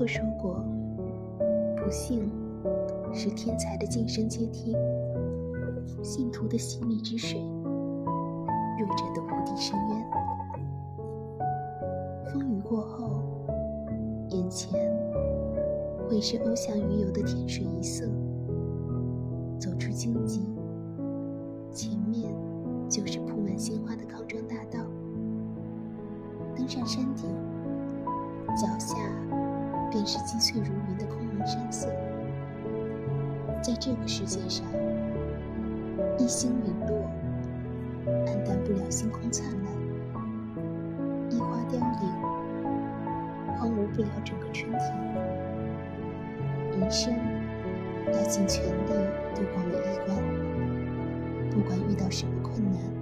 克说过：“不幸是天才的晋升阶梯，信徒的洗礼之水，弱者的无底深渊。”风雨过后，眼前会是翱翔鱼游的天水一色。走出荆棘，前面就是铺满鲜花的康庄大道。登上山顶，脚下便是积翠如云的空蒙山色。在这个世界上，一星陨落，黯淡不了星空灿烂；一花凋零，荒芜不了整个春天。人生要尽全力度过每一关，不管遇到什么困难。